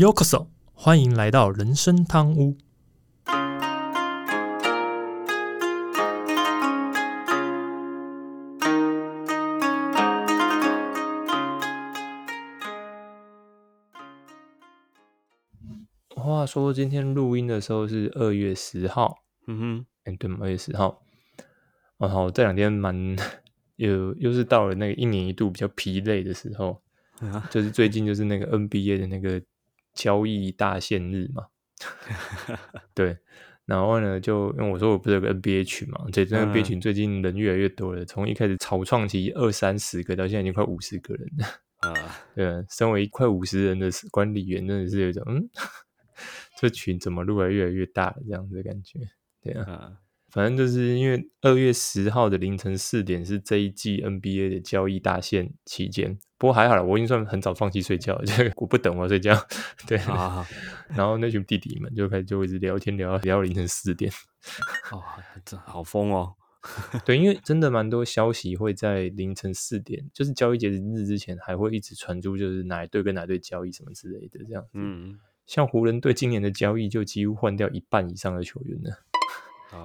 Yokoso，欢迎来到人生汤屋。话说今天录音的时候是二月十号，嗯哼，哎，对吗？二月十号。然后这两天蛮 又又是到了那个一年一度比较疲累的时候，就是最近就是那个 NBA 的那个交易大限日嘛。对，然后呢，就因为我说我不是有个 NBA 群嘛，这这个 NBA 群最近人越来越多了，从一开始草创期二三十个，到现在已经快五十个人了。啊，对，身为快五十人的管理员，真的是有一种嗯。这群怎么越来越来越大这样子的感觉，对啊，反正就是因为二月十号的凌晨四点是这一季 NBA 的交易大限期间，不过还好了，我已经算很早放弃睡觉，就我不等我睡觉，对啊，然后那群弟弟们就开始就一直聊天聊聊到凌晨四点，哦，这好疯哦，对，因为真的蛮多消息会在凌晨四点，就是交易截止日之前还会一直传出，就是哪一队跟哪队交易什么之类的这样，嗯。像湖人队今年的交易就几乎换掉一半以上的球员了，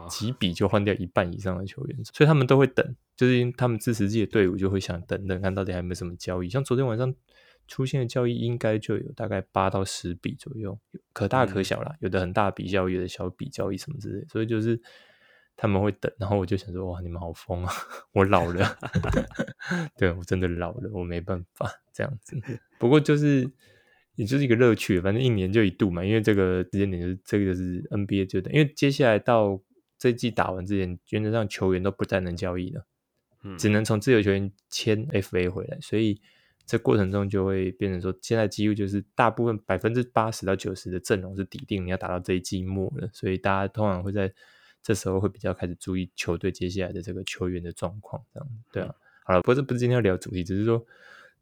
几笔就换掉一半以上的球员，所以他们都会等，就是因为他们支持自己的队伍就会想等等看到底还有没有什么交易。像昨天晚上出现的交易应该就有大概八到十笔左右，可大可小啦，有的很大笔交易，有的小笔交易什么之类，所以就是他们会等。然后我就想说，哇，你们好疯啊！我老了，对我真的老了，我没办法这样子。不过就是。也就是一个乐趣，反正一年就一度嘛，因为这个时间点就是这个是 NBA 就等，因为接下来到这季打完之前，原则上球员都不再能交易了，嗯，只能从自由球员签 FA 回来，所以这过程中就会变成说，现在几乎就是大部分百分之八十到九十的阵容是底定，你要打到这一季末了，所以大家通常会在这时候会比较开始注意球队接下来的这个球员的状况，这样对啊，好了，不是不是今天要聊主题，只是说。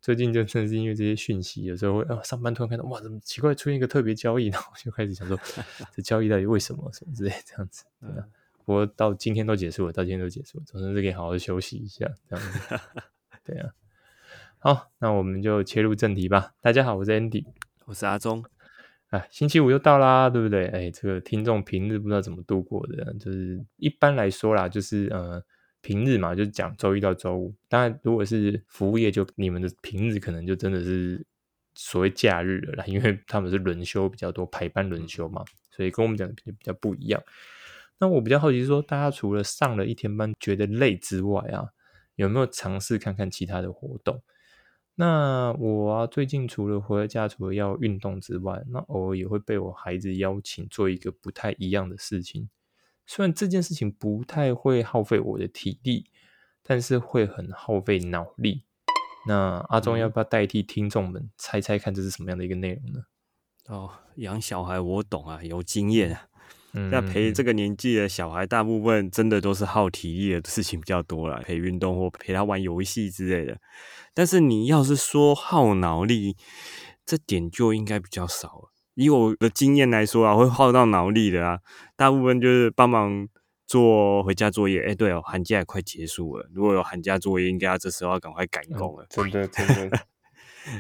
最近就正是因为这些讯息，有时候会啊，上班突然看到哇，怎么奇怪出现一个特别交易，然后就开始想说，这交易到底为什么什么之类这样子。对啊，不过到今天都结束了，到今天都结束了，总算是可以好好休息一下这样子。对啊，好，那我们就切入正题吧。大家好，我是 Andy，我是阿忠。啊，星期五又到啦，对不对？哎，这个听众平日不知道怎么度过的，就是一般来说啦，就是呃。平日嘛，就讲周一到周五。当然，如果是服务业，就你们的平日可能就真的是所谓假日了啦，因为他们是轮休比较多，排班轮休嘛，所以跟我们讲的比较不一样。那我比较好奇，说大家除了上了一天班觉得累之外啊，有没有尝试看看其他的活动？那我啊，最近除了回家，除了要运动之外，那偶尔也会被我孩子邀请做一个不太一样的事情。虽然这件事情不太会耗费我的体力，但是会很耗费脑力。那阿忠要不要代替听众们猜猜看，这是什么样的一个内容呢？哦，养小孩我懂啊，有经验啊。那陪这个年纪的小孩，大部分真的都是耗体力的事情比较多了，陪运动或陪他玩游戏之类的。但是你要是说耗脑力，这点就应该比较少了。以我的经验来说啊，会耗到脑力的啊，大部分就是帮忙做回家作业。哎，对哦，寒假也快结束了，如果有寒假作业，应该要这时候要赶快赶工了。真的，真的。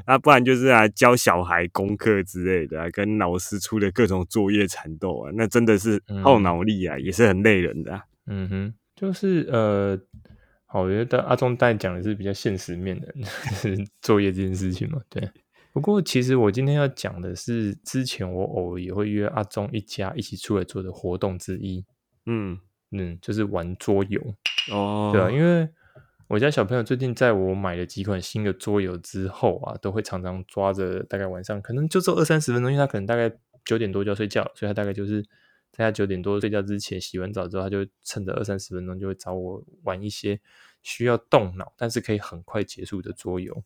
那不然就是啊，教小孩功课之类的，跟老师出的各种作业缠斗啊，那真的是耗脑力啊，也是很累人的。嗯哼，就是呃，好，我觉得阿忠带讲的是比较现实面的，就 是作业这件事情嘛，对。不过，其实我今天要讲的是，之前我偶尔也会约阿忠一家一起出来做的活动之一。嗯嗯，就是玩桌游哦。对啊，因为我家小朋友最近在我买了几款新的桌游之后啊，都会常常抓着大概晚上可能就做二三十分钟，因为他可能大概九点多就要睡觉，所以他大概就是在他九点多睡觉之前洗完澡之后，他就趁着二三十分钟就会找我玩一些需要动脑但是可以很快结束的桌游。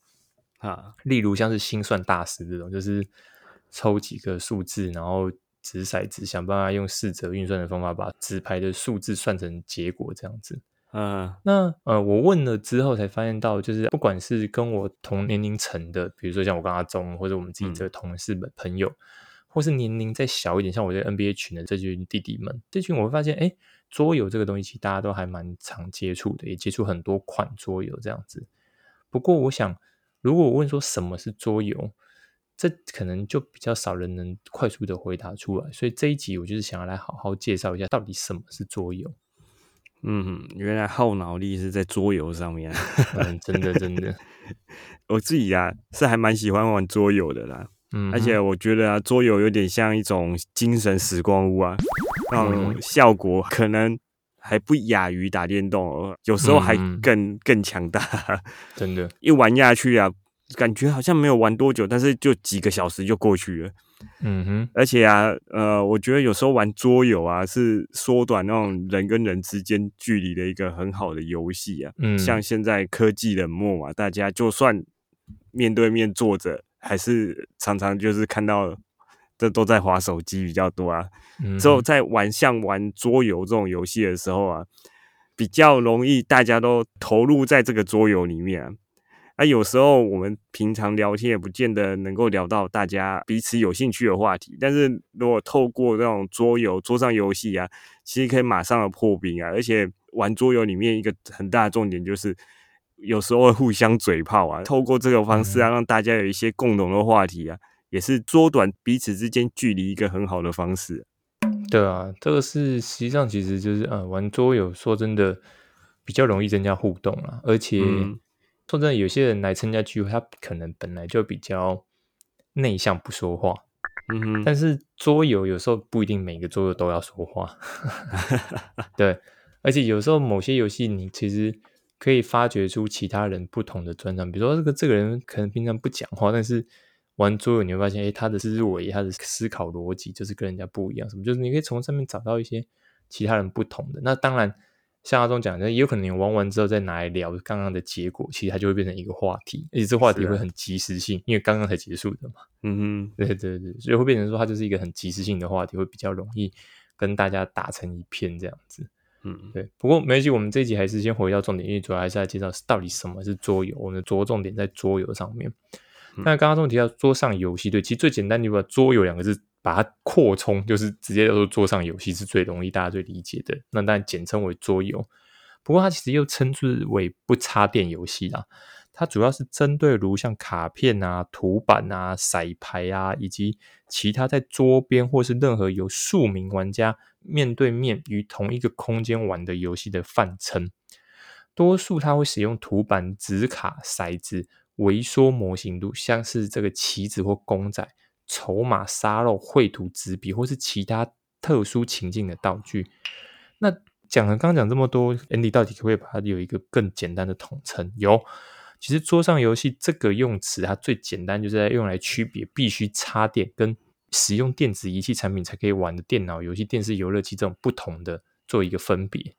啊，例如像是心算大师这种，就是抽几个数字，然后掷骰子，想办法用四则运算的方法把纸牌的数字算成结果，这样子。嗯，那呃，我问了之后才发现到，就是不管是跟我同年龄层的，比如说像我跟阿忠，或者我们自己这个同事们朋友，或是年龄再小一点，像我这 NBA 群的这群弟弟们，这群我会发现，哎，桌游这个东西，其实大家都还蛮常接触的，也接触很多款桌游这样子。不过我想。如果我问说什么是桌游，这可能就比较少人能快速的回答出来。所以这一集我就是想要来好好介绍一下，到底什么是桌游。嗯，原来耗脑力是在桌游上面。嗯，真的真的，我自己呀是还蛮喜欢玩桌游的啦。嗯，而且我觉得啊，桌游有点像一种精神时光屋啊，那种效果可能还不亚于打电动，有时候还更更强大。真的，一玩下去啊，感觉好像没有玩多久，但是就几个小时就过去了。嗯哼，而且啊，呃，我觉得有时候玩桌游啊，是缩短那种人跟人之间距离的一个很好的游戏啊。嗯，像现在科技冷漠嘛，大家就算面对面坐着。还是常常就是看到这都在划手机比较多啊。之后在玩像玩桌游这种游戏的时候啊，比较容易大家都投入在这个桌游里面啊。啊，有时候我们平常聊天也不见得能够聊到大家彼此有兴趣的话题，但是如果透过这种桌游桌上游戏啊，其实可以马上的破冰啊。而且玩桌游里面一个很大的重点就是。有时候会互相嘴炮啊，透过这个方式啊，让大家有一些共同的话题啊，也是缩短彼此之间距离一个很好的方式。对啊，这个是实际上其实就是啊，玩桌游说真的比较容易增加互动啊，而且说真的，有些人来参加聚会，他可能本来就比较内向不说话，嗯哼，但是桌游有时候不一定每个桌游都要说话，对，而且有时候某些游戏你其实。可以发掘出其他人不同的专长，比如说这个这个人可能平常不讲话，但是玩桌游你会发现，哎，他的思维、他的思考逻辑就是跟人家不一样。什么？就是你可以从上面找到一些其他人不同的。那当然，像阿忠讲的，也有可能你玩完之后再拿来聊刚刚的结果，其实它就会变成一个话题，而且这话题会很及时性，因为刚刚才结束的嘛。嗯哼，对对对，所以会变成说它就是一个很及时性的话题，会比较容易跟大家打成一片这样子。嗯，对。不过没关系，我们这一集还是先回到重点，因为主要还是在介绍到底什么是桌游。我们的着重点在桌游上面。那刚刚中提到桌上游戏，对，其实最简单，你把桌游两个字把它扩充，就是直接叫做桌上游戏，是最容易大家最理解的。那当然简称为桌游。不过它其实又称之为不插电游戏啦。它主要是针对如像卡片啊、图板啊、骰牌啊，以及其他在桌边或是任何有数名玩家面对面于同一个空间玩的游戏的泛称。多数它会使用图板、纸卡、骰子、微缩模型度像是这个棋子或公仔、筹码、沙漏、绘图、纸笔或是其他特殊情境的道具。那讲了刚讲这么多，Andy 到底可不可以把它有一个更简单的统称？有。其实桌上游戏这个用词，它最简单就是在用来区别必须插电跟使用电子仪器产品才可以玩的电脑游戏、电视游乐器这种不同的做一个分别。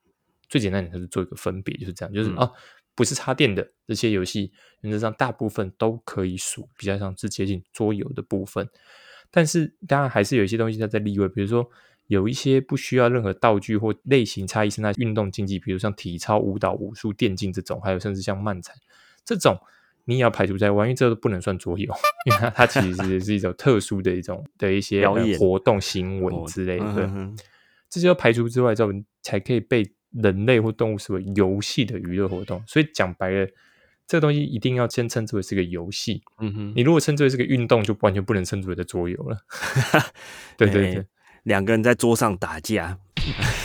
最简单的就是做一个分别，就是这样，就是啊，不是插电的这些游戏，原则上大部分都可以数比较像是接近桌游的部分。但是当然还是有一些东西它在例外，比如说有一些不需要任何道具或类型差异，是那运动竞技，比如像体操、舞蹈、武术、电竞这种，还有甚至像漫才。这种你也要排除在外，因为这个不能算桌游，因为它其实是一种特殊的一种的一些活动行为之类的，这些要排除之外，之后才可以被人类或动物视为游戏的娱乐活动。所以讲白了，这个东西一定要先称之为是个游戏。嗯哼，你如果称之为是个运动，就完全不能称之为的桌游了。对对对。两个人在桌上打架，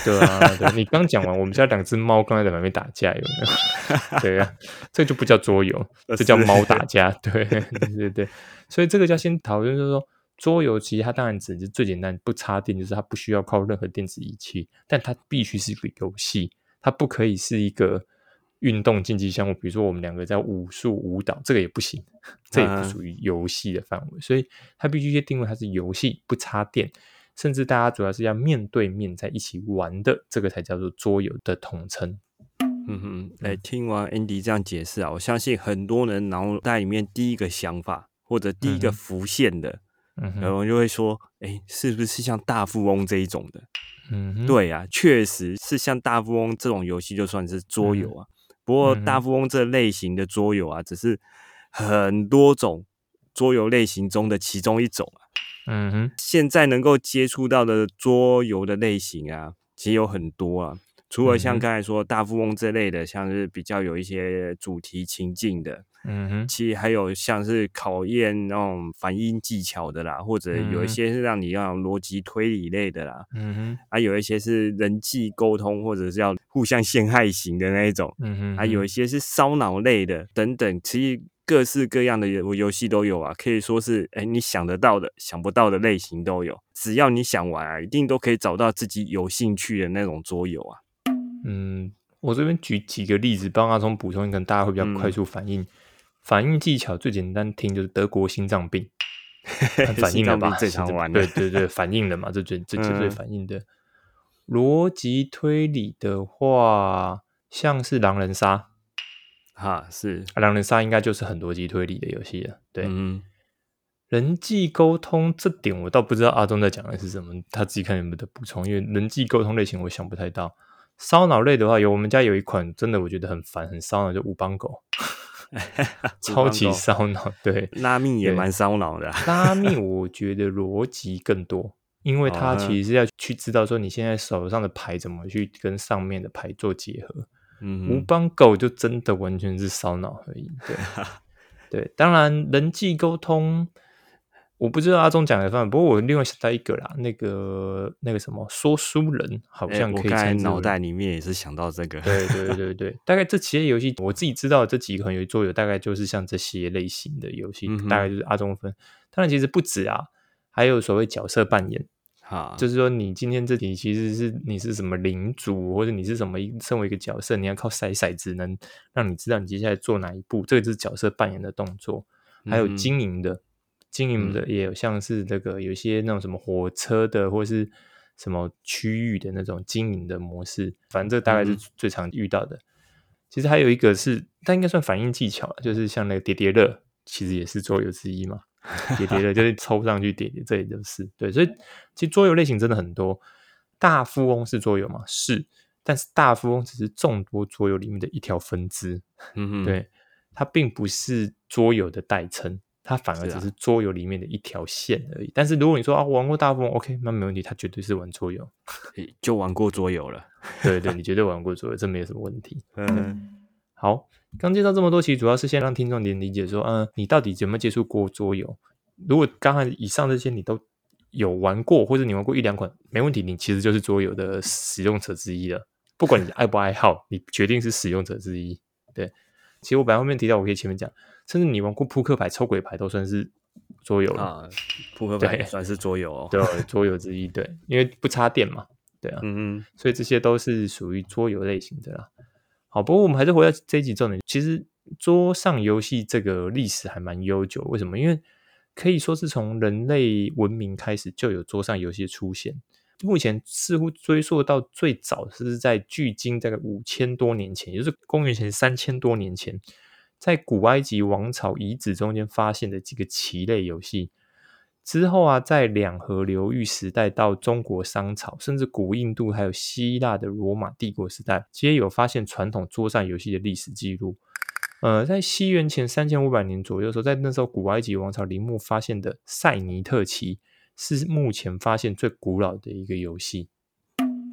对啊，对你刚讲完，我们家两只猫刚才在旁边打架，有没有？对啊，这就不叫桌游，这叫猫打架。对对对对，所以这个要先讨论，就是说桌游其实它当然只是最简单，不插电，就是它不需要靠任何电子仪器，但它必须是一个游戏，它不可以是一个运动竞技项目。比如说我们两个在武术、舞蹈，这个也不行，这也不属于游戏的范围，所以它必须去定位它是游戏，不插电。甚至大家主要是要面对面在一起玩的，这个才叫做桌游的统称。嗯哼，来听完 Andy 这样解释啊，我相信很多人脑袋里面第一个想法或者第一个浮现的，然后就会说：“哎，是不是像大富翁这一种的？”嗯，对啊，确实是像大富翁这种游戏就算是桌游啊。不过大富翁这类型的桌游啊，只是很多种桌游类型中的其中一种啊。嗯哼，现在能够接触到的桌游的类型啊，其实有很多啊。除了像刚才说大富翁这类的，像是比较有一些主题情境的，嗯哼，其实还有像是考验那种反应技巧的啦，或者有一些是让你要逻辑推理类的啦，嗯哼，还有一些是人际沟通或者是要互相陷害型的那一种，嗯哼，还有一。些是烧脑类的等等，其实各式各样的游游戏都有啊，可以说是哎你想得到的、想不到的类型都有，只要你想玩啊，一定都可以找到自己有兴趣的那种桌游啊。嗯，我这边举几个例子，帮阿聪补充，可能大家会比较快速反应。反应技巧最简单听就是德国心脏病，反应了吧？最常玩的，对对对，反应了嘛？这最这最最反应的。逻辑推理的话，像是狼人杀，哈，是狼人杀应该就是很逻辑推理的游戏了。对，人际沟通这点我倒不知道阿忠在讲的是什么，他自己看有没有的补充，因为人际沟通类型我想不太到。烧脑类的话，有我们家有一款，真的我觉得很烦，很烧脑，就五邦狗，超级烧脑。对，拉密也蛮烧脑的。拉密我觉得逻辑更多，因为它其实是要去知道说你现在手上的牌怎么去跟上面的牌做结合。嗯，五帮狗就真的完全是烧脑而已。对，对，当然人际沟通。我不知道阿忠讲的方法，不过我另外想到一个啦，那个那个什么说书人，好像可以。脑袋里面也是想到这个。对对对对，大概这几类游戏，我自己知道这几款游桌游，大概就是像这些类型的游戏，大概就是阿忠分。当然其实不止啊，还有所谓角色扮演，哈，就是说你今天这题其实是你是什么领主，或者你是什么身为一个角色，你要靠骰骰子能让你知道你接下来做哪一步，这个就是角色扮演的动作，还有经营的。经营的也有像是这个有一些那种什么火车的或是什么区域的那种经营的模式，反正这大概是最常遇到的。其实还有一个是，它应该算反应技巧，就是像那个叠叠乐，其实也是桌游之一嘛。叠叠乐就是抽上去叠叠，这也就是对。所以其实桌游类型真的很多。大富翁是桌游吗？是，但是大富翁只是众多桌游里面的一条分支。嗯对，它并不是桌游的代称。它反而只是桌游里面的一条线而已。但是如果你说啊，玩过大富翁，OK，那没问题，它绝对是玩桌游，就玩过桌游了。对对，你绝对玩过桌游，这没有什么问题。嗯，好，刚介绍这么多，其实主要是先让听众点理解说，嗯，你到底有没有接触过桌游？如果刚才以上这些你都有玩过，或者你玩过一两款，没问题，你其实就是桌游的使用者之一了。不管你爱不爱好，你决定是使用者之一。对，其实我本来后面提到，我可以前面讲。甚至你玩过扑克牌、抽鬼牌都算是桌游啊，扑克牌算是桌游哦，对，桌游之一，对，因为不插电嘛，对啊，嗯嗯，所以这些都是属于桌游类型的啦。好，不过我们还是回到这一集重点，其实桌上游戏这个历史还蛮悠久，为什么？因为可以说是从人类文明开始就有桌上游戏出现，目前似乎追溯到最早是在距今大概五千多年前，也就是公元前三千多年前。在古埃及王朝遗址中间发现的几个棋类游戏之后啊，在两河流域时代到中国商朝，甚至古印度还有希腊的罗马帝国时代，皆有发现传统桌上游戏的历史记录。呃，在西元前三千五百年左右的时候，在那时候古埃及王朝陵墓发现的塞尼特棋，是目前发现最古老的一个游戏。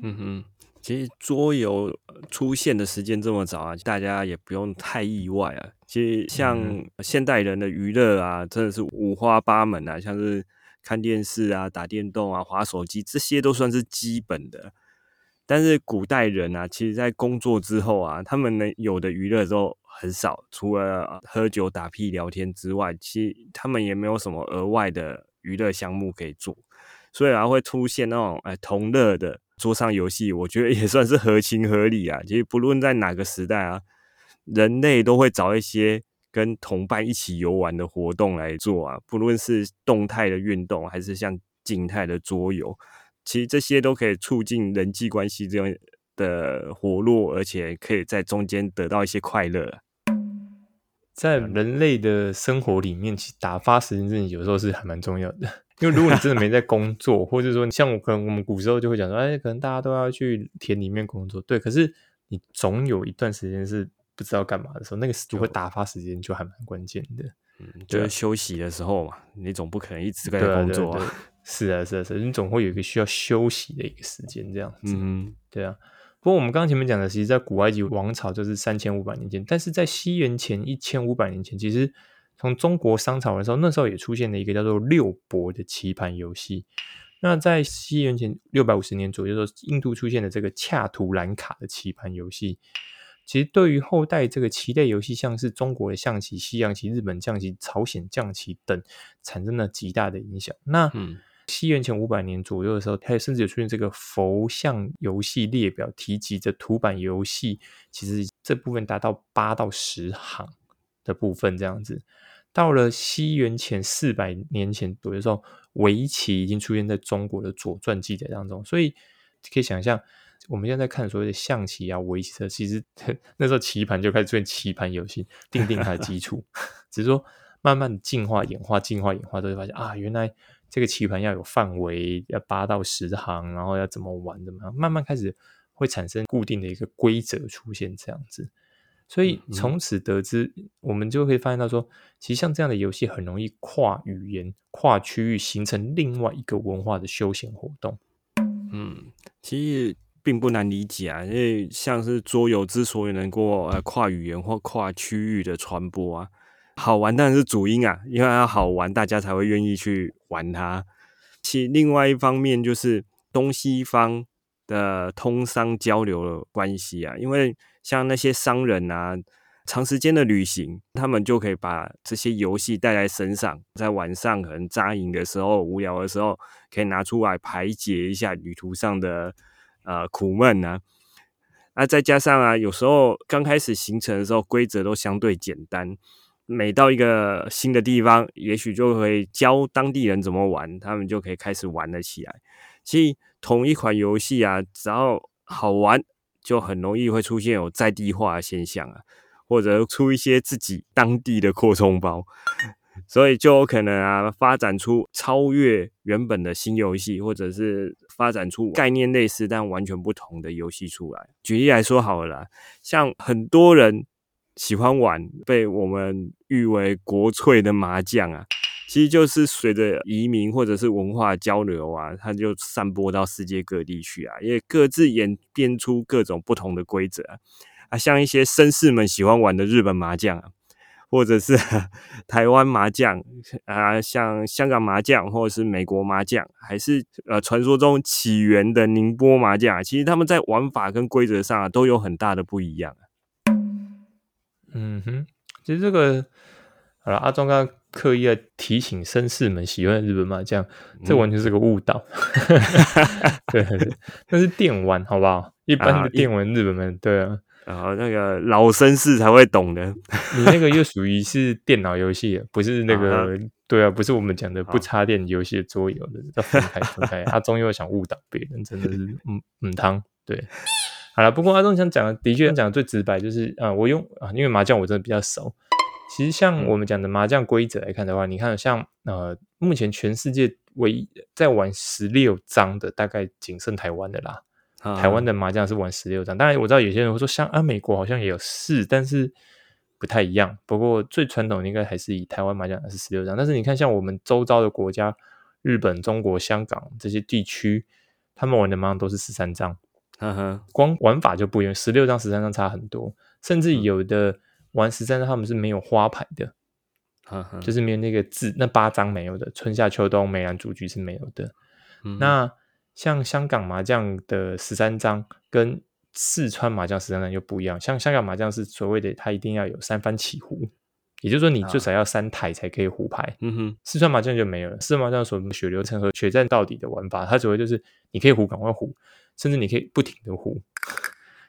嗯哼。其实桌游出现的时间这么早啊，大家也不用太意外啊。其实像现代人的娱乐啊，真的是五花八门啊，像是看电视啊、打电动啊、滑手机，这些都算是基本的。但是古代人啊，其实在工作之后啊，他们能有的娱乐都很少，除了喝酒、打屁、聊天之外，其实他们也没有什么额外的娱乐项目可以做，所以啊，会出现那种哎同乐的。桌上游戏，我觉得也算是合情合理啊。其实不论在哪个时代啊，人类都会找一些跟同伴一起游玩的活动来做啊。不论是动态的运动，还是像静态的桌游，其实这些都可以促进人际关系这样的活络，而且可以在中间得到一些快乐。在人类的生活里面，其实打发时间真的有时候是还蛮重要的。因为如果你真的没在工作，或者说你像我，可能我们古时候就会讲说，哎，可能大家都要去田里面工作，对。可是你总有一段时间是不知道干嘛的时候，那个如果打发时间就还蛮关键的。嗯，就是休息的时候嘛，你总不可能一直在工作啊。是啊，是啊，是，你总会有一个需要休息的一个时间，这样子。嗯，对啊。不过我们刚刚前面讲的，其实，在古埃及王朝就是三千五百年前，但是在西元前一千五百年前，其实从中国商朝的时候，那时候也出现了一个叫做六博的棋盘游戏。那在西元前六百五十年左右的时候，印度出现了这个恰图兰卡的棋盘游戏。其实对于后代这个棋类游戏，像是中国的象棋、西洋棋、日本象棋、朝鲜象棋等，产生了极大的影响。那西元前五百年左右的时候，它甚至有出现这个佛像游戏列表，提及着图版游戏，其实这部分达到八到十行的部分这样子。到了西元前四百年前左右的时候，围棋已经出现在中国的《左传》记载当中，所以可以想象。我们现在看所谓的象棋啊、围棋，其实 那时候棋盘就开始出现棋盘游戏，奠定它的基础。只是说慢慢进化、演化、进化、演化，都会发现啊，原来这个棋盘要有范围，要八到十行，然后要怎么玩，怎么样，慢慢开始会产生固定的一个规则出现这样子。所以从此得知，我们就会发现到说，其实像这样的游戏很容易跨语言、跨区域，形成另外一个文化的休闲活动。嗯，其实。并不难理解啊，因为像是桌游之所以能够呃跨语言或跨区域的传播啊，好玩当然是主因啊，因为要好玩，大家才会愿意去玩它。其另外一方面就是东西方的通商交流的关系啊，因为像那些商人啊，长时间的旅行，他们就可以把这些游戏带在身上，在晚上可能扎营的时候、无聊的时候，可以拿出来排解一下旅途上的。呃，苦闷啊，那再加上啊，有时候刚开始形成的时候，规则都相对简单。每到一个新的地方，也许就会教当地人怎么玩，他们就可以开始玩了起来。其实同一款游戏啊，只要好玩，就很容易会出现有在地化的现象啊，或者出一些自己当地的扩充包。所以就有可能啊，发展出超越原本的新游戏，或者是发展出概念类似但完全不同的游戏出来。举例来说好了，像很多人喜欢玩被我们誉为国粹的麻将啊，其实就是随着移民或者是文化交流啊，它就散播到世界各地去啊，因为各自演变出各种不同的规则啊，像一些绅士们喜欢玩的日本麻将啊。或者是 台湾麻将啊，像香港麻将，或者是美国麻将，还是呃传说中起源的宁波麻将，其实他们在玩法跟规则上啊都有很大的不一样嗯哼，其实这个好了，阿忠刚刚刻意的提醒绅士们喜欢日本麻将，这完全是个误导。对，那是电玩，好不好？一般的电玩，日本们对啊。然后那个老绅士才会懂的，你那个又属于是电脑游戏，不是那个对啊，不是我们讲的不插电游戏的桌游的，要分开分开。阿忠又想误导别人，真的是嗯嗯汤。对，好了，不过阿忠想讲的，的确讲的最直白，就是啊，我用啊，因为麻将我真的比较熟。其实像我们讲的麻将规则来看的话，你看像呃，目前全世界唯一在玩十六张的，大概仅剩台湾的啦。台湾的麻将是玩十六张，当然我知道有些人会说，像啊美国好像也有四，但是不太一样。不过最传统的应该还是以台湾麻将是十六张。但是你看，像我们周遭的国家，日本、中国、香港这些地区，他们玩的麻将都是十三张。呵呵，光玩法就不一样，十六张、十三张差很多。甚至有的玩十三张，他们是没有花牌的，就是没有那个字，那八张没有的，春夏秋冬梅兰竹菊是没有的。那像香港麻将的十三张跟四川麻将十三张就不一样。像香港麻将是所谓的，它一定要有三番起胡，也就是说你最少要三台才可以胡牌。嗯哼，四川麻将就没有了。四川麻将所血流成河、血战到底的玩法，它主要就是你可以胡，赶快胡，甚至你可以不停的胡，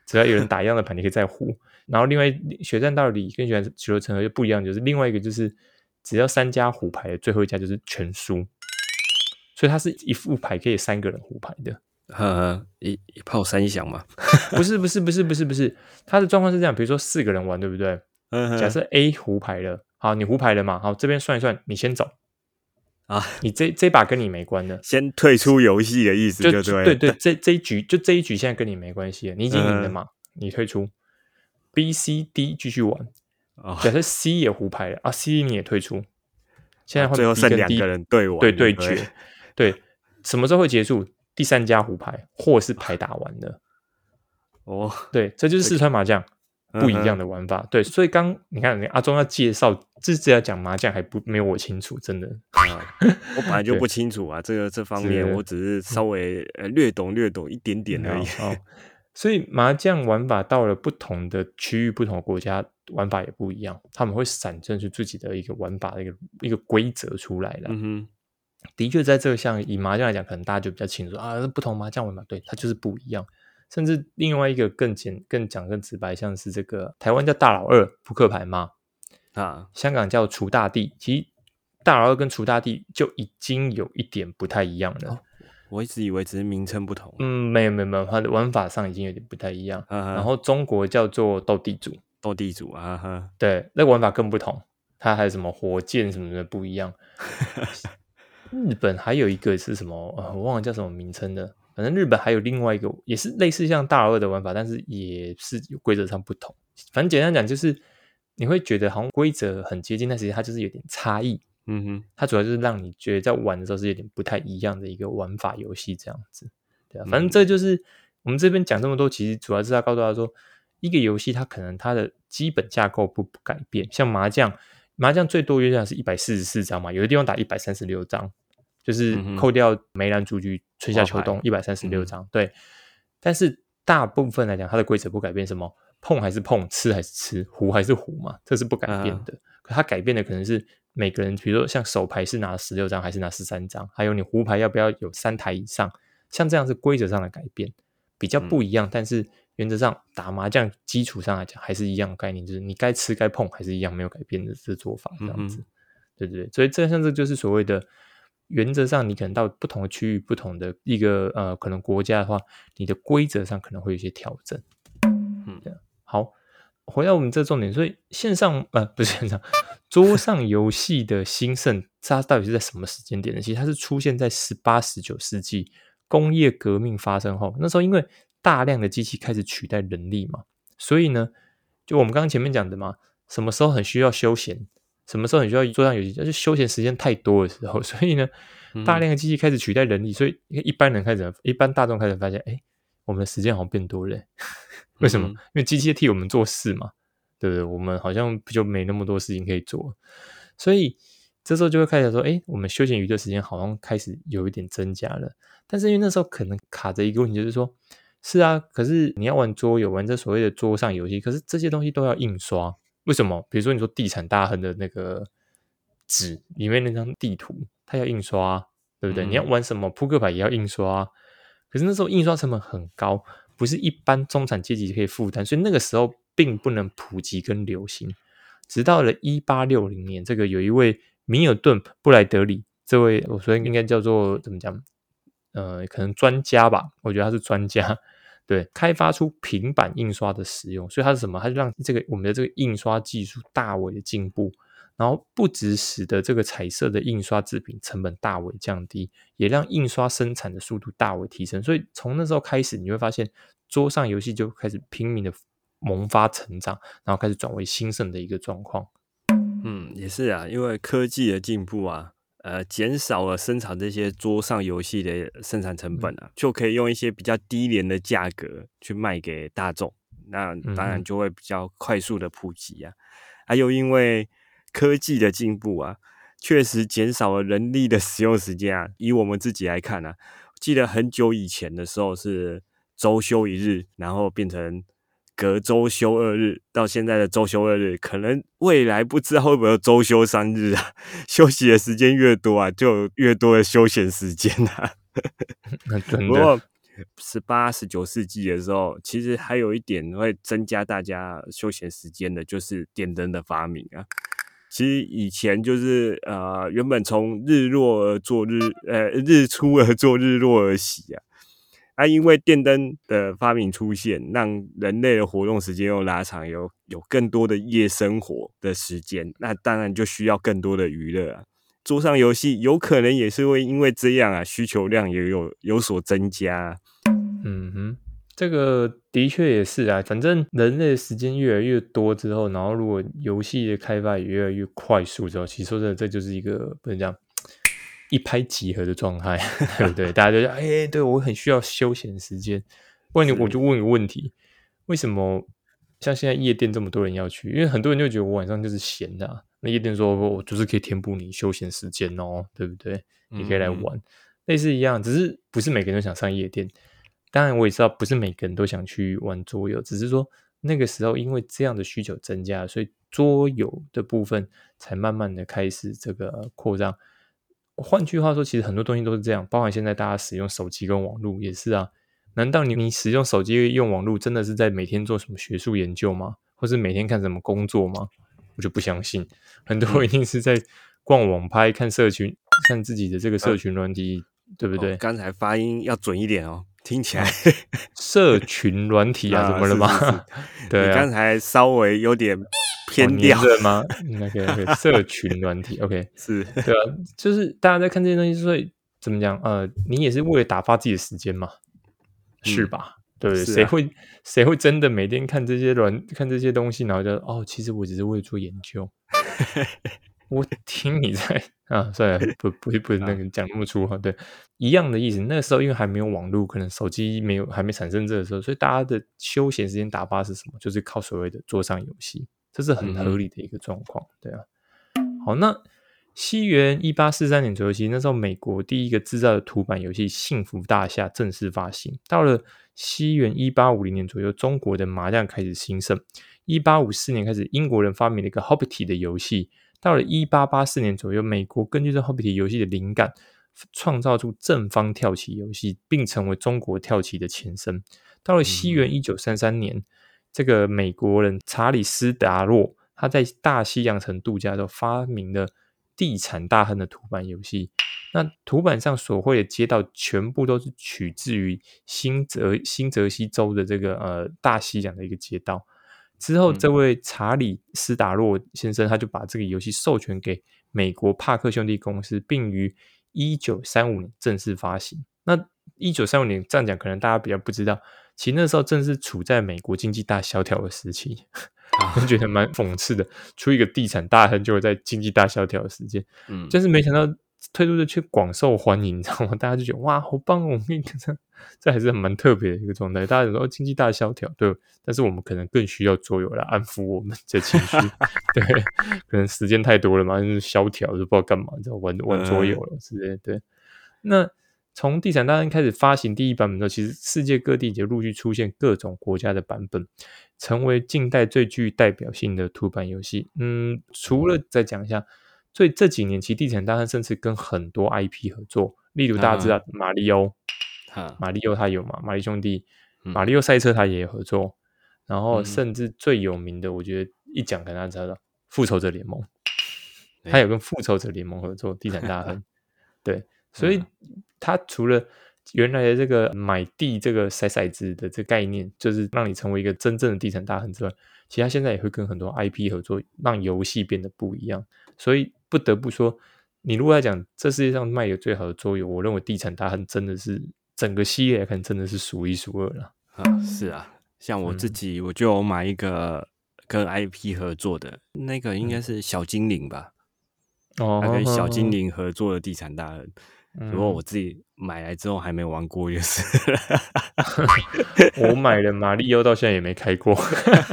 只要有人打一样的牌，你可以再胡。然后另外血战到底跟血血流成河就不一样，就是另外一个就是只要三家胡牌，最后一家就是全输。所以它是一副牌可以三个人胡牌的，呵，一一炮三响嘛？不是不是不是不是不是，它的状况是这样，比如说四个人玩，对不对？假设 A 胡牌了，好，你胡牌了嘛？好，这边算一算，你先走。啊，你这这把跟你没关的，先退出游戏的意思，就对对，这这一局就这一局现在跟你没关系，你已经赢了嘛？你退出，B、C、D 继续玩，假设 C 也胡牌了啊，C 你也退出，现在最后剩两个人对玩对对决。对，什么时候会结束？第三家胡牌，或是牌打完了，哦，对，这就是四川麻将不一样的玩法。对，所以刚你看阿忠要介绍，这是要讲麻将还不没有我清楚，真的。我本来 就不清楚啊，这个这方面我只是稍微呃略懂略懂一点点而已。所以麻将玩法到了不同的区域、不同的国家，玩法也不一样。他们会产生出自己的一个玩法的一个一个规则出来了。嗯哼，的确，在这个像以麻将来讲，可能大家就比较清楚啊，不同麻将玩法，对它就是不一样。甚至另外一个更简、更讲、更直白，像是这个台湾叫大老二扑克牌嘛，啊，香港叫楚大帝，其实大老二跟楚大帝就已经有一点不太一样了。我一直以为只是名称不同。嗯，没有没有没有，它的玩法上已经有点不太一样。然后中国叫做斗地主，斗地主啊哈，对，那玩法更不同，它还有什么火箭什么的不一样。日本还有一个是什么？我忘了叫什么名称的。反正日本还有另外一个，也是类似像大二的玩法，但是也是有规则上不同。反正简单讲，就是你会觉得好像规则很接近，但其实它就是有点差异。嗯哼，它主要就是让你觉得在玩的时候是有点不太一样的一个玩法游戏这样子，对啊，反正这就是我们这边讲这么多，其实主要是要告诉大家说，一个游戏它可能它的基本架构不改变，像麻将，麻将最多约量是一百四十四张嘛，有的地方打一百三十六张，就是扣掉梅兰竹菊春夏秋冬一百三十六张，对，但是大部分来讲它的规则不改变，什么碰还是碰，吃还是吃，胡还是胡嘛，这是不改变的，可它改变的可能是。每个人，比如说像手牌是拿十六张还是拿十三张，还有你胡牌要不要有三台以上，像这样是规则上的改变，比较不一样。但是原则上打麻将基础上来讲还是一样的概念，就是你该吃该碰还是一样没有改变的这做法这样子，对对对。所以这像这就是所谓的原则上，你可能到不同的区域、不同的一个呃可能国家的话，你的规则上可能会有一些调整。嗯，好。回到我们这重点，所以线上呃不是线上桌上游戏的兴盛，它到底是在什么时间点呢？其实它是出现在十八、十九世纪工业革命发生后，那时候因为大量的机器开始取代人力嘛，所以呢，就我们刚刚前面讲的嘛，什么时候很需要休闲，什么时候你需要桌上游戏，就是休闲时间太多的时候，所以呢，大量的机器开始取代人力，所以一般人开始，一般大众开始发现，哎，我们的时间好像变多了。为什么？因为机器替我们做事嘛，对不对？我们好像就没那么多事情可以做，所以这时候就会开始说：，哎，我们休闲娱乐时间好像开始有一点增加了。但是因为那时候可能卡着一个问题，就是说，是啊，可是你要玩桌游，玩这所谓的桌上游戏，可是这些东西都要印刷。为什么？比如说你说地产大亨的那个纸里面那张地图，它要印刷，对不对？你要玩什么扑克牌也要印刷，可是那时候印刷成本很高。不是一般中产阶级可以负担，所以那个时候并不能普及跟流行。直到了一八六零年，这个有一位米尔顿布莱德里，这位我说应该叫做怎么讲？呃，可能专家吧，我觉得他是专家，对，开发出平板印刷的使用，所以它是什么？它就让这个我们的这个印刷技术大为的进步。然后不止使得这个彩色的印刷制品成本大为降低，也让印刷生产的速度大为提升。所以从那时候开始，你会发现桌上游戏就开始拼命的萌发成长，然后开始转为兴盛的一个状况。嗯，也是啊，因为科技的进步啊，呃，减少了生产这些桌上游戏的生产成本啊，就可以用一些比较低廉的价格去卖给大众，那当然就会比较快速的普及啊。还有因为科技的进步啊，确实减少了人力的使用时间啊。以我们自己来看啊，记得很久以前的时候是周休一日，然后变成隔周休二日，到现在的周休二日，可能未来不知道会不会有周休三日啊。休息的时间越多啊，就有越多的休闲时间啊。不过十八、十九世纪的时候，其实还有一点会增加大家休闲时间的，就是电灯的发明啊。其实以前就是呃，原本从日落而作日，呃，日出而作日落而息啊。啊，因为电灯的发明出现，让人类的活动时间又拉长，有有更多的夜生活的时间，那当然就需要更多的娱乐啊。桌上游戏有可能也是会因为这样啊，需求量也有有所增加。嗯哼。这个的确也是啊，反正人类时间越来越多之后，然后如果游戏的开发也越来越快速之后，其实说真的，这就是一个不能讲一拍即合的状态，对不对？大家就说，哎，对我很需要休闲时间。问你，我就问个问题：为什么像现在夜店这么多人要去？因为很多人就觉得我晚上就是闲的。那夜店说我就是可以填补你休闲时间哦，对不对？你可以来玩，类似一样，只是不是每个人都想上夜店。当然我也知道，不是每个人都想去玩桌游，只是说那个时候因为这样的需求增加，所以桌游的部分才慢慢的开始这个扩张。换句话说，其实很多东西都是这样，包含现在大家使用手机跟网络也是啊。难道你你使用手机用网络真的是在每天做什么学术研究吗？或是每天看什么工作吗？我就不相信，很多一定是在逛网拍、看社群、看自己的这个社群软体，对不对？刚才发音要准一点哦，听起来社群软体啊，怎么了吗？对啊，刚才稍微有点偏掉吗？那个社群软体，OK，是对啊，就是大家在看这些东西，所以怎么讲？呃，你也是为了打发自己的时间嘛？是吧？对不对？谁会谁会真的每天看这些软看这些东西，然后就哦，其实我只是为了做研究。我听你在啊，算了，不不不，那个讲那么粗哈，对，一样的意思。那个时候因为还没有网络，可能手机没有还没产生这个时候，所以大家的休闲时间打发是什么？就是靠所谓的桌上游戏，这是很合理的一个状况，对啊。好，那。西元一八四三年左右，其实那时候美国第一个制造的图版游戏《幸福大厦》正式发行。到了西元一八五零年左右，中国的麻将开始兴盛。一八五四年开始，英国人发明了一个 Hobbit 的游戏。到了一八八四年左右，美国根据这 Hobbit 游戏的灵感，创造出正方跳棋游戏，并成为中国跳棋的前身。到了西元一九三三年，这个美国人查理斯达洛他在大西洋城度假的时候发明了。地产大亨的图版游戏，那图版上所绘的街道全部都是取自于新泽新泽西州的这个呃大西洋的一个街道。之后，这位查理斯达洛先生他就把这个游戏授权给美国帕克兄弟公司，并于一九三五年正式发行。那一九三五年这样讲，可能大家比较不知道，其实那时候正是处在美国经济大萧条的时期。我觉得蛮讽刺的，出一个地产大亨就会在经济大萧条的时间，嗯，但是没想到推出的却广受欢迎，你知道吗？大家就觉得哇，好棒哦！这这还是蛮特别的一个状态。大家说经济大萧条，对，但是我们可能更需要桌游来安抚我们的情绪，对，可能时间太多了嘛，就是萧条，就不知道干嘛，就玩玩桌游了之类。对，那。从地产大亨开始发行第一版本之后，其实世界各地就陆续出现各种国家的版本，成为近代最具代表性的图版游戏。嗯，除了再讲一下，所以这几年其实地产大亨甚至跟很多 IP 合作，例如大家知道马里奥，马里奥他有嘛？马里兄弟，马里奥赛车他也有合作，然后甚至最有名的，我觉得一讲可能大家知道，复仇者联盟，他有跟复仇者联盟合作，地产大亨，对。所以，他除了原来的这个买地、这个骰骰子的这概念，就是让你成为一个真正的地产大亨之外，其实他现在也会跟很多 IP 合作，让游戏变得不一样。所以不得不说，你如果来讲这世界上卖的最好的桌游，我认为地产大亨真的是整个系列来看真的是数一数二了。啊，是啊，像我自己我就买一个跟 IP 合作的那个，应该是小精灵吧？哦，跟小精 灵合作的地产大亨。如果我自己买来之后还没玩过，就是。我买的马里奥到现在也没开过。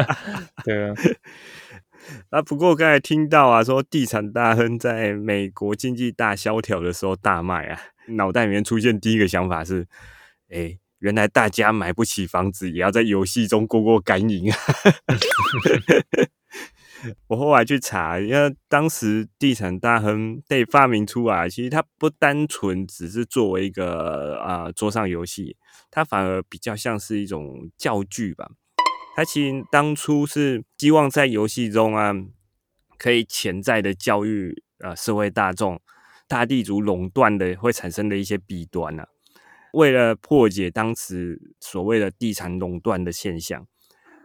对啊，啊，不过刚才听到啊，说地产大亨在美国经济大萧条的时候大卖啊，脑袋里面出现第一个想法是：哎，原来大家买不起房子，也要在游戏中过过干瘾啊。我后来去查，因为当时地产大亨被发明出来，其实它不单纯只是作为一个啊桌上游戏，它反而比较像是一种教具吧。它其实当初是希望在游戏中啊，可以潜在的教育啊社会大众，大地主垄断的会产生的一些弊端呢。为了破解当时所谓的地产垄断的现象。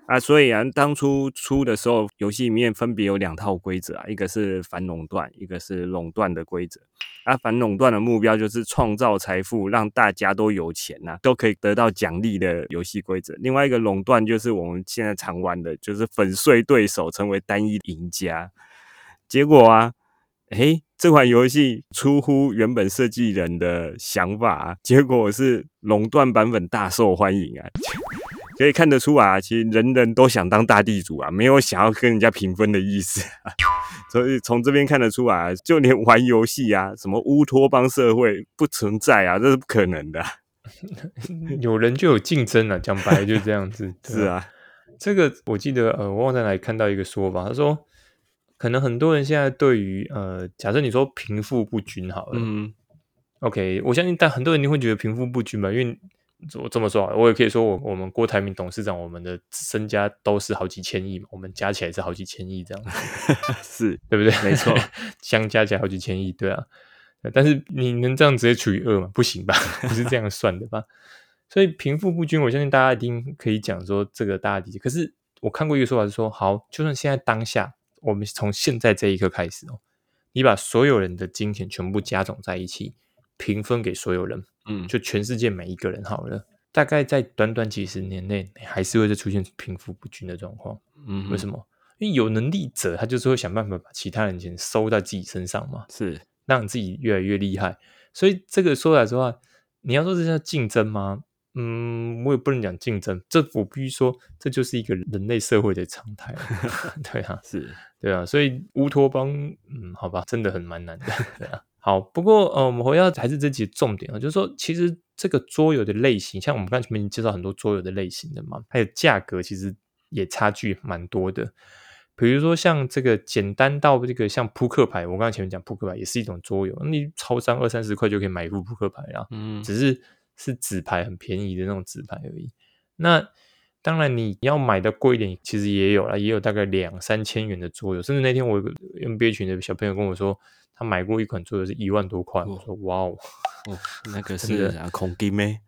啊，所以啊，当初出的时候，游戏里面分别有两套规则啊，一个是反垄断，一个是垄断的规则。啊，反垄断的目标就是创造财富，让大家都有钱呐，都可以得到奖励的游戏规则。另外一个垄断就是我们现在常玩的，就是粉碎对手，成为单一赢家。结果啊，诶，这款游戏出乎原本设计人的想法，结果是垄断版本大受欢迎啊。可以看得出啊，其实人人都想当大地主啊，没有想要跟人家平分的意思。所以从这边看得出啊，就连玩游戏啊，什么乌托邦社会不存在啊，这是不可能的。有人就有竞争了，讲白了就这样子。是啊，这个我记得呃，我在哪里看到一个说法，他说，可能很多人现在对于呃，假设你说贫富不均好了，嗯，OK，我相信但很多人你会觉得贫富不均吧，因为。我这么说啊，我也可以说，我我们郭台铭董事长，我们的身家都是好几千亿嘛，我们加起来是好几千亿这样，是对不对？没错，相加起来好几千亿，对啊。但是你能这样直接除以二吗？不行吧，不是这样算的吧？所以贫富不均，我相信大家一定可以讲说这个大家理解。可是我看过一个说法是说，好，就算现在当下，我们从现在这一刻开始哦，你把所有人的金钱全部加总在一起，平分给所有人。嗯，就全世界每一个人好了，大概在短短几十年内，还是会再出现贫富不均的状况。嗯，为什么？因为有能力者，他就是会想办法把其他人钱收在自己身上嘛，是让自己越来越厉害。所以这个说来说话，你要说这叫竞争吗？嗯，我也不能讲竞争，这我必须说，这就是一个人类社会的常态。对啊，是对啊，所以乌托邦，嗯，好吧，真的很蛮难的。对啊。好，不过呃，我们回到还是这几重点啊，就是说，其实这个桌游的类型，像我们刚才前面介绍很多桌游的类型的嘛，还有价格其实也差距蛮多的。比如说像这个简单到这个像扑克牌，我刚才前面讲扑克牌也是一种桌游，你超商二三十块就可以买一副扑克牌啊，嗯，只是是纸牌很便宜的那种纸牌而已。那当然你要买的贵一点，其实也有了，也有大概两三千元的桌游，甚至那天我有个 NBA 群的小朋友跟我说。他买过一款桌游是一万多块，我说哇哦，哦，那个 是啊，孔金咩？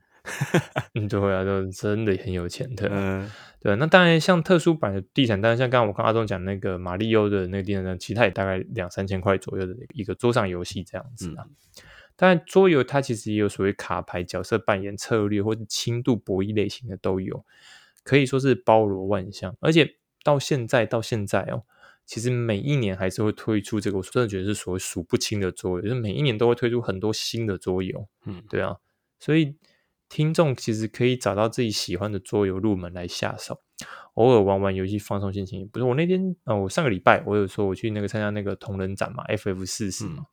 嗯，对啊，都真的很有钱的。嗯，对。那当然，像特殊版的地产，当然像刚刚我跟阿忠讲那个马里欧的那个地产，其实它也大概两三千块左右的一个桌上游戏这样子啊。当然，桌游它其实也有所谓卡牌、角色扮演、策略或者轻度博弈类型的都有，可以说是包罗万象。而且到现在，到现在哦。其实每一年还是会推出这个，我真的觉得是所谓数不清的桌游，就是每一年都会推出很多新的桌游。嗯，对啊，所以听众其实可以找到自己喜欢的桌游入门来下手，偶尔玩玩游戏放松心情。不是我那天啊，我上个礼拜我有说我去那个参加那个同人展嘛，FF 四十嘛，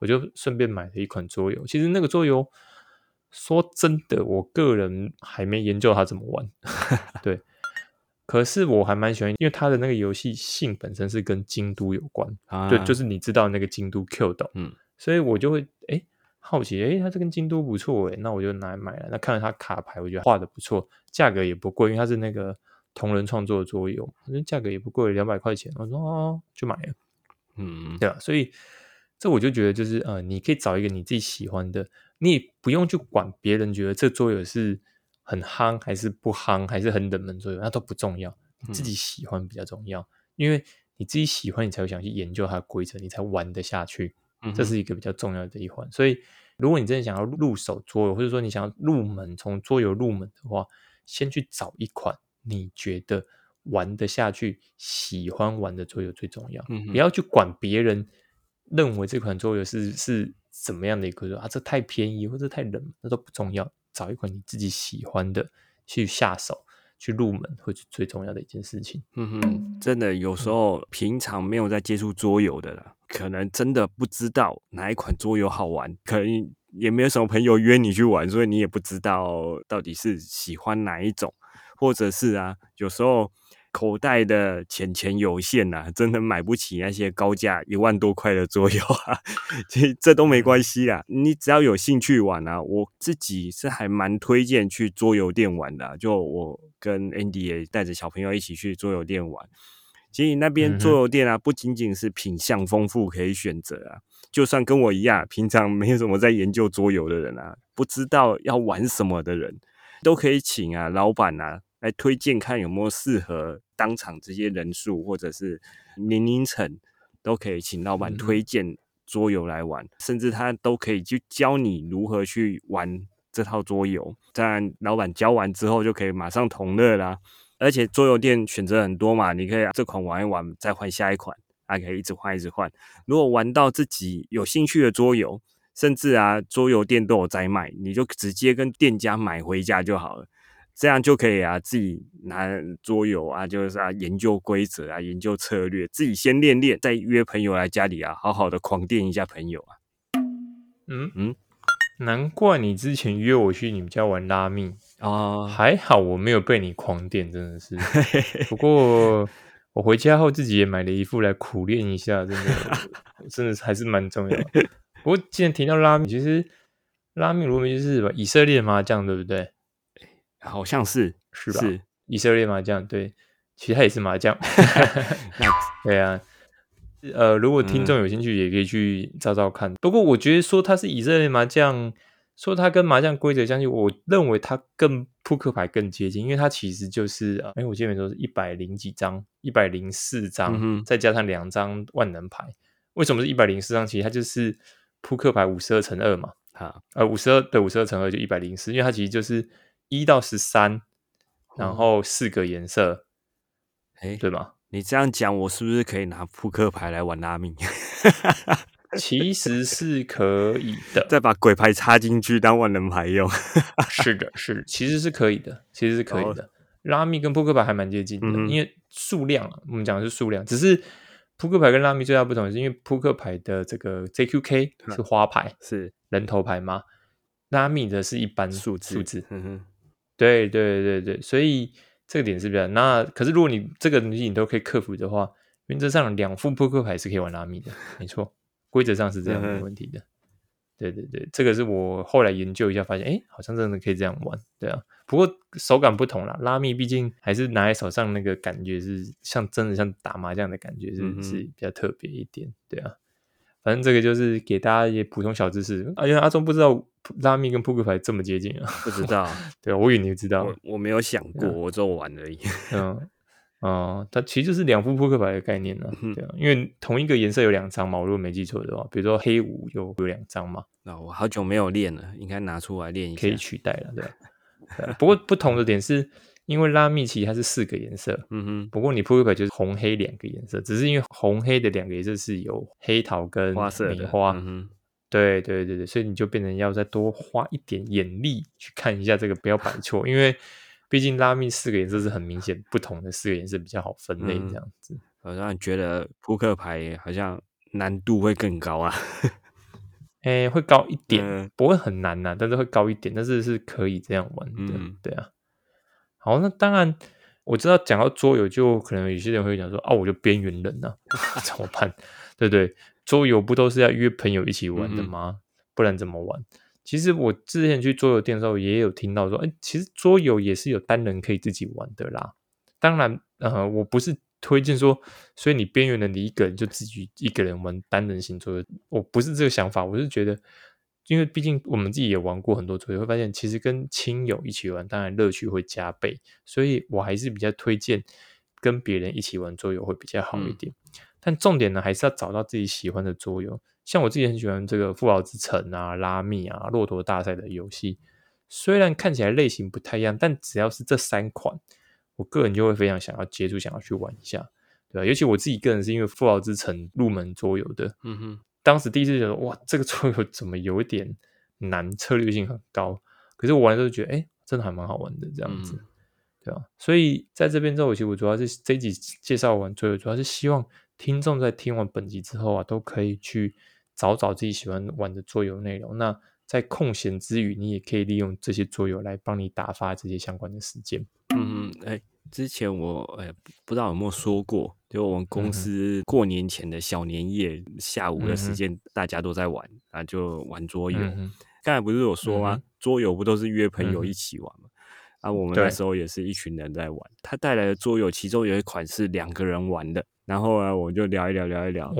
我就顺便买了一款桌游。其实那个桌游说真的，我个人还没研究它怎么玩。对。可是我还蛮喜欢，因为它的那个游戏性本身是跟京都有关，对，就是你知道那个京都 Q 的，嗯，所以我就会哎好奇，哎，它这跟京都不错哎，那我就拿来买了。那看了它卡牌，我觉得画的不错，价格也不贵，因为它是那个同人创作的桌游，反正价格也不贵，两百块钱，我说哦，就买了，嗯，对吧？所以这我就觉得就是呃，你可以找一个你自己喜欢的，你也不用去管别人觉得这桌游是。很夯还是不夯，还是很冷门桌游，那都不重要，你自己喜欢比较重要。因为你自己喜欢，你才会想去研究它的规则，你才玩得下去。这是一个比较重要的一环。所以，如果你真的想要入手桌游，或者说你想要入门从桌游入门的话，先去找一款你觉得玩得下去、喜欢玩的桌游最重要。不要去管别人认为这款桌游是是怎么样的一个啊，这太便宜或者太冷，那都不重要。找一款你自己喜欢的去下手去入门，会是最重要的一件事情。嗯哼，真的有时候平常没有在接触桌游的了，可能真的不知道哪一款桌游好玩，可能也没有什么朋友约你去玩，所以你也不知道到底是喜欢哪一种，或者是啊，有时候。口袋的钱钱有限呐，真的买不起那些高价一万多块的桌游啊，这这都没关系啊，你只要有兴趣玩啊，我自己是还蛮推荐去桌游店玩的。就我跟 Andy 也带着小朋友一起去桌游店玩，其实那边桌游店啊，不仅仅是品相丰富可以选择啊，就算跟我一样平常没有什么在研究桌游的人啊，不知道要玩什么的人，都可以请啊老板啊。来推荐看有没有适合当场这些人数或者是年龄层，都可以请老板推荐桌游来玩，甚至他都可以去教你如何去玩这套桌游。当然，老板教完之后就可以马上同乐啦。而且桌游店选择很多嘛，你可以这款玩一玩，再换下一款，还可以一直换一直换。如果玩到自己有兴趣的桌游，甚至啊桌游店都有在卖，你就直接跟店家买回家就好了。这样就可以啊，自己拿桌游啊，就是啊研究规则啊，研究策略，自己先练练，再约朋友来家里啊，好好的狂电一下朋友啊。嗯嗯，难怪你之前约我去你们家玩拉密啊，还好我没有被你狂电，真的是。不过我回家后自己也买了一副来苦练一下，真的，真的还是蛮重要。不过既然提到拉密，其实拉密罗密就是以色列麻将，对不对？好像是是吧？以色列麻将，对，其实它也是麻将。对啊，呃，如果听众有兴趣，也可以去找找看。不过我觉得说它是以色列麻将，说它跟麻将规则相近，我认为它更扑克牌更接近，因为它其实就是啊，哎，我记得没错是一百零几张，一百零四张，再加上两张万能牌。为什么是一百零四张？其实它就是扑克牌五十二乘二嘛。啊，呃，五十二对五十二乘二就一百零四，因为它其实就是。一到十三，然后四个颜色，哎，对吗？你这样讲，我是不是可以拿扑克牌来玩拉米？其实是可以的，再把鬼牌插进去当万能牌用。是的，是，其实是可以的，其实是可以的。拉米跟扑克牌还蛮接近的，因为数量，我们讲的是数量，只是扑克牌跟拉米最大不同是因为扑克牌的这个 JQK 是花牌，是人头牌吗？拉米的是一般数字，数字，嗯哼。对对对对，所以这个点是比较那，可是如果你这个东西你都可以克服的话，原则上两副扑克牌是可以玩拉米的，没错，规则上是这样没问题的。对对对，这个是我后来研究一下发现，哎，好像真的可以这样玩，对啊。不过手感不同啦，拉密毕竟还是拿在手上那个感觉是像真的像打麻将的感觉，是是比较特别一点，对啊。反正这个就是给大家一些普通小知识。啊，因为阿忠不知道拉密跟扑克牌这么接近啊，不知道。对啊，我以为你知道，我没有想过，我只玩而已。嗯，哦，它其实就是两副扑克牌的概念呢。对啊，因为同一个颜色有两张嘛，我如果没记错的话，比如说黑五有有两张嘛。那我好久没有练了，应该拿出来练一下，可以取代了，对吧？不过不同的点是。因为拉密其实它是四个颜色，嗯哼。不过你扑克牌就是红黑两个颜色，只是因为红黑的两个颜色是有黑桃跟花色的花，对对对对，所以你就变成要再多花一点眼力去看一下这个，不要摆 错。因为毕竟拉密四个颜色是很明显不同的，四个颜色比较好分类这样子。我让你觉得扑克牌好像难度会更高啊，哎，会高一 点，不会很难呐，但是会高一点，但是是可以这样玩的，对啊。好，那当然我知道讲到桌游，就可能有些人会讲说啊，我就边缘人呐，怎么办？对不对？桌游不都是要约朋友一起玩的吗？不然怎么玩？其实我之前去桌游店的时候，也有听到说，哎，其实桌游也是有单人可以自己玩的啦。当然，呃，我不是推荐说，所以你边缘的你一个人就自己一个人玩单人型桌游，我不是这个想法，我是觉得。因为毕竟我们自己也玩过很多桌游，会发现其实跟亲友一起玩，当然乐趣会加倍。所以我还是比较推荐跟别人一起玩桌游会比较好一点。但重点呢，还是要找到自己喜欢的桌游。像我自己很喜欢这个《富豪之城》啊、拉密啊、骆驼大赛的游戏。虽然看起来类型不太一样，但只要是这三款，我个人就会非常想要接触，想要去玩一下，对吧？尤其我自己个人是因为《富豪之城》入门桌游的，嗯哼。当时第一次觉得哇，这个桌游怎么有点难，策略性很高。可是我玩的时候觉得，哎，真的还蛮好玩的这样子，对吧？所以在这边之后，其实我主要是这集介绍完桌游，主要是希望听众在听完本集之后啊，都可以去找找自己喜欢玩的桌游内容。那在空闲之余，你也可以利用这些桌游来帮你打发这些相关的时间。嗯，哎。之前我哎不知道有没有说过，就我们公司过年前的小年夜下午的时间，大家都在玩啊，就玩桌游。刚才不是有说吗？桌游不都是约朋友一起玩吗？啊，我们那时候也是一群人在玩。他带来的桌游，其中有一款是两个人玩的。然后啊，我就聊一聊，聊一聊。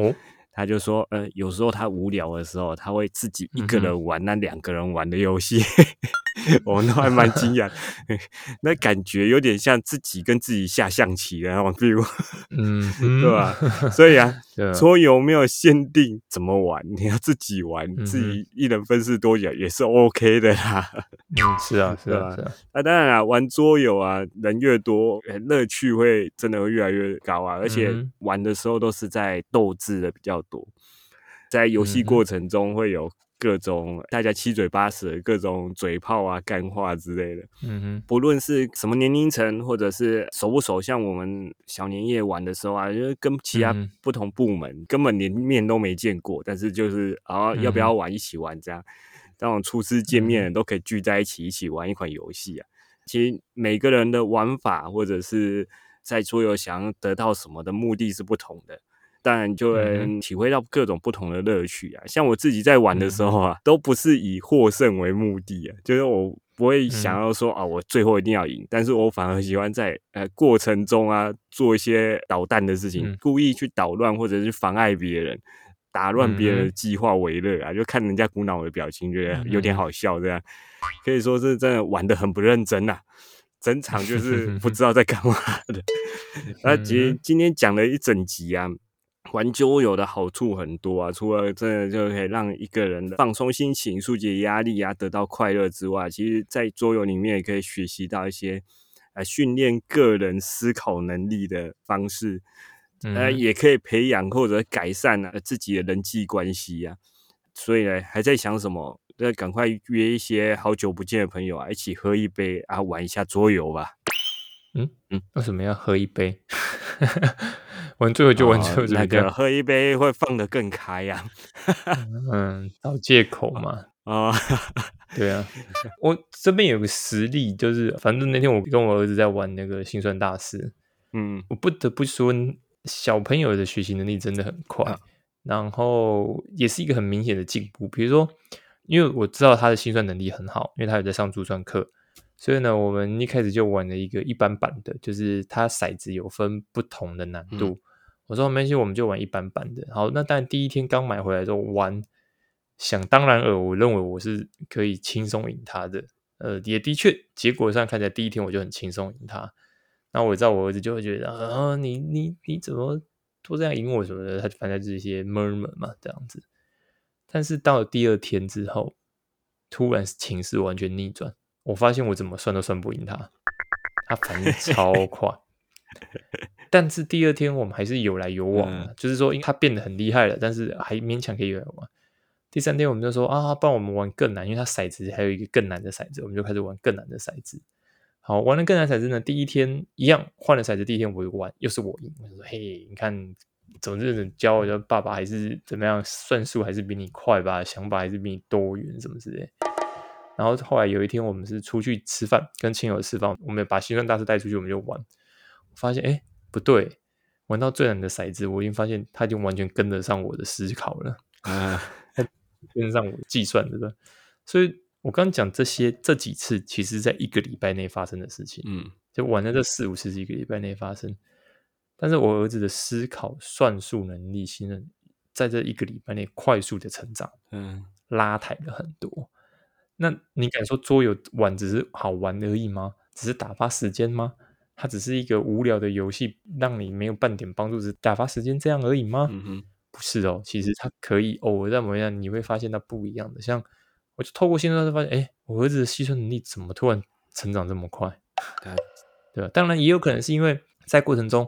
他就说，呃，有时候他无聊的时候，他会自己一个人玩那两个人玩的游戏。我们都还蛮惊讶，那感觉有点像自己跟自己下象棋的那种 feel，嗯，对吧？所以啊，桌游没有限定怎么玩，你要自己玩，自己一人分饰多角也是 OK 的啦。嗯，是啊，是啊，是啊。那当然啊，玩桌游啊，人越多，乐趣会真的会越来越高啊。而且玩的时候都是在斗智的比较多，在游戏过程中会有。各种大家七嘴八舌、各种嘴炮啊、干话之类的。嗯哼，不论是什么年龄层，或者是熟不熟，像我们小年夜玩的时候啊，就是跟其他不同部门根本连面都没见过，但是就是啊，要不要玩一起玩这样？那种初次见面都可以聚在一起一起玩一款游戏啊。其实每个人的玩法，或者是在桌游想要得到什么的目的是不同的。当然就能体会到各种不同的乐趣啊！像我自己在玩的时候啊，都不是以获胜为目的啊，就是我不会想要说啊，我最后一定要赢，但是我反而喜欢在呃过程中啊做一些捣蛋的事情，故意去捣乱或者是妨碍别人、打乱别人的计划为乐啊，就看人家鼓脑的表情，觉得有点好笑，这样。可以说是真的玩的很不认真呐，整场就是不知道在干嘛的。那其实今天讲了一整集啊。玩桌游的好处很多啊，除了真的就可以让一个人的放松心情、疏解压力啊，得到快乐之外，其实，在桌游里面也可以学习到一些呃训练个人思考能力的方式，呃，也可以培养或者改善啊自己的人际关系啊。所以呢，还在想什么？那赶快约一些好久不见的朋友啊，一起喝一杯啊，玩一下桌游吧。嗯嗯，为什么要喝一杯？玩最后就玩最后，那个喝一杯会放得更开呀。嗯，找借口嘛。啊 对啊。我这边有个实例，就是反正那天我跟我儿子在玩那个心算大师。嗯，我不得不说，小朋友的学习能力真的很快，然后也是一个很明显的进步。比如说，因为我知道他的心算能力很好，因为他有在上珠算课。所以呢，我们一开始就玩了一个一般版的，就是它骰子有分不同的难度。我说没关系，我们就玩一般般的。好，那但第一天刚买回来之后玩，想当然尔，我认为我是可以轻松赢他的。呃，也的确，结果上看起来第一天我就很轻松赢他。那我知道我儿子就会觉得啊，你你你怎么都这样赢我什么的，他就反正这些 murmur 嘛这样子。但是到了第二天之后，突然情势完全逆转。我发现我怎么算都算不赢他，他反应超快。但是第二天我们还是有来有往，就是说，因为他变得很厉害了，但是还勉强可以有来玩。第三天我们就说啊，帮我们玩更难，因为他骰子还有一个更难的骰子，我们就开始玩更难的骰子。好，玩了更难骰子呢，第一天一样换了骰子，第一天我玩又是我赢。我说嘿，你看，总之教我的爸爸还是怎么样，算术还是比你快吧，想法还是比你多元什么之类。然后后来有一天，我们是出去吃饭，跟亲友吃饭，我们把心算大师带出去，我们就玩。发现哎，不对，玩到最难的骰子，我已经发现他已经完全跟得上我的思考了，啊，跟得上我计算，对吧？所以我刚讲这些这几次，其实在一个礼拜内发生的事情，嗯，就玩了这四五次是一个礼拜内发生。但是我儿子的思考算术能力，信任在这一个礼拜内快速的成长，嗯，拉抬了很多。那你敢说桌游玩只是好玩而已吗？只是打发时间吗？它只是一个无聊的游戏，让你没有半点帮助，只打发时间这样而已吗？嗯哼，不是哦，其实它可以偶尔在某样，你会发现它不一样的。像我就透过心算师发现，哎，我儿子的计算能力怎么突然成长这么快？对 吧？当然也有可能是因为在过程中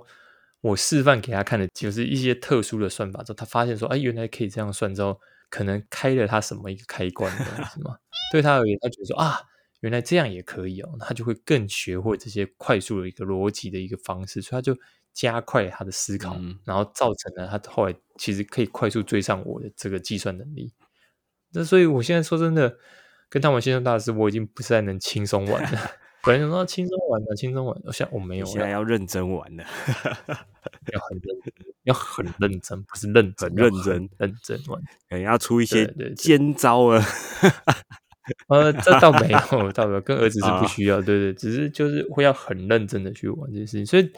我示范给他看的就是一些特殊的算法之后，他发现说，哎，原来可以这样算之后。可能开了他什么一个开关，是吗？对他而言，他觉得说啊，原来这样也可以哦，他就会更学会这些快速的一个逻辑的一个方式，所以他就加快他的思考，然后造成了他后来其实可以快速追上我的这个计算能力。那所以我现在说真的，跟他玩先生大师，我已经不再能轻松玩了。本来想说轻松玩的，轻松玩，我想我没有，现在要认真玩了，要很认真，要很认真，不是认很认真，认真玩，可能要出一些尖招啊。呃，这倒没有，倒没有，跟儿子是不需要，对对，只是就是会要很认真的去玩这件事情，所以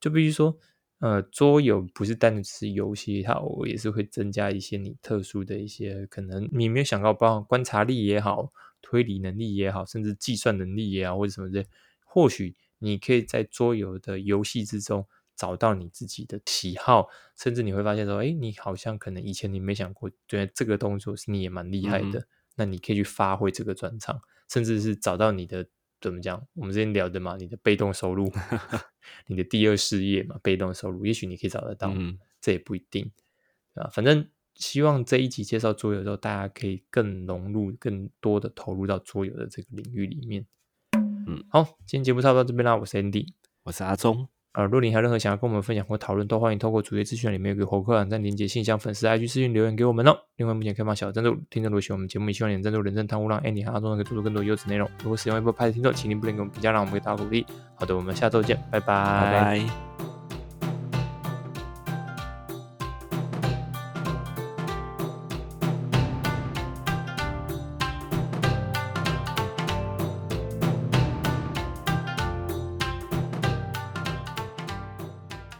就必须说，呃，桌游不是单纯是游戏，它偶尔也是会增加一些你特殊的一些可能你没有想到，包括观察力也好。推理能力也好，甚至计算能力也好，或者什么的，或许你可以在桌游的游戏之中找到你自己的喜好，甚至你会发现说，哎，你好像可能以前你没想过，觉得这个动作是你也蛮厉害的，那你可以去发挥这个专长，甚至是找到你的怎么讲？我们之前聊的嘛，你的被动收入，你的第二事业嘛，被动收入，也许你可以找得到，这也不一定啊。反正希望这一集介绍桌游之后，大家可以更融入、更多的投入到桌游的这个领域里面。嗯，好，今天节目差不多到这边啦，我是 Andy，我是阿忠。呃，如果你还有任何想要跟我们分享或讨论，都欢迎透过主页资讯里面有个活客网站连接信箱、粉丝 IG 私讯留言给我们哦。另外，目前开放小赞助，听众如果喜欢我们节目，也希望您赞助、人证贪污，让 Andy 和阿忠能够做出更多优质内容。如果使用一波拍的听众，请您不吝给我们评价，让我们给大家鼓励。好的，我们下周见，拜拜，拜拜。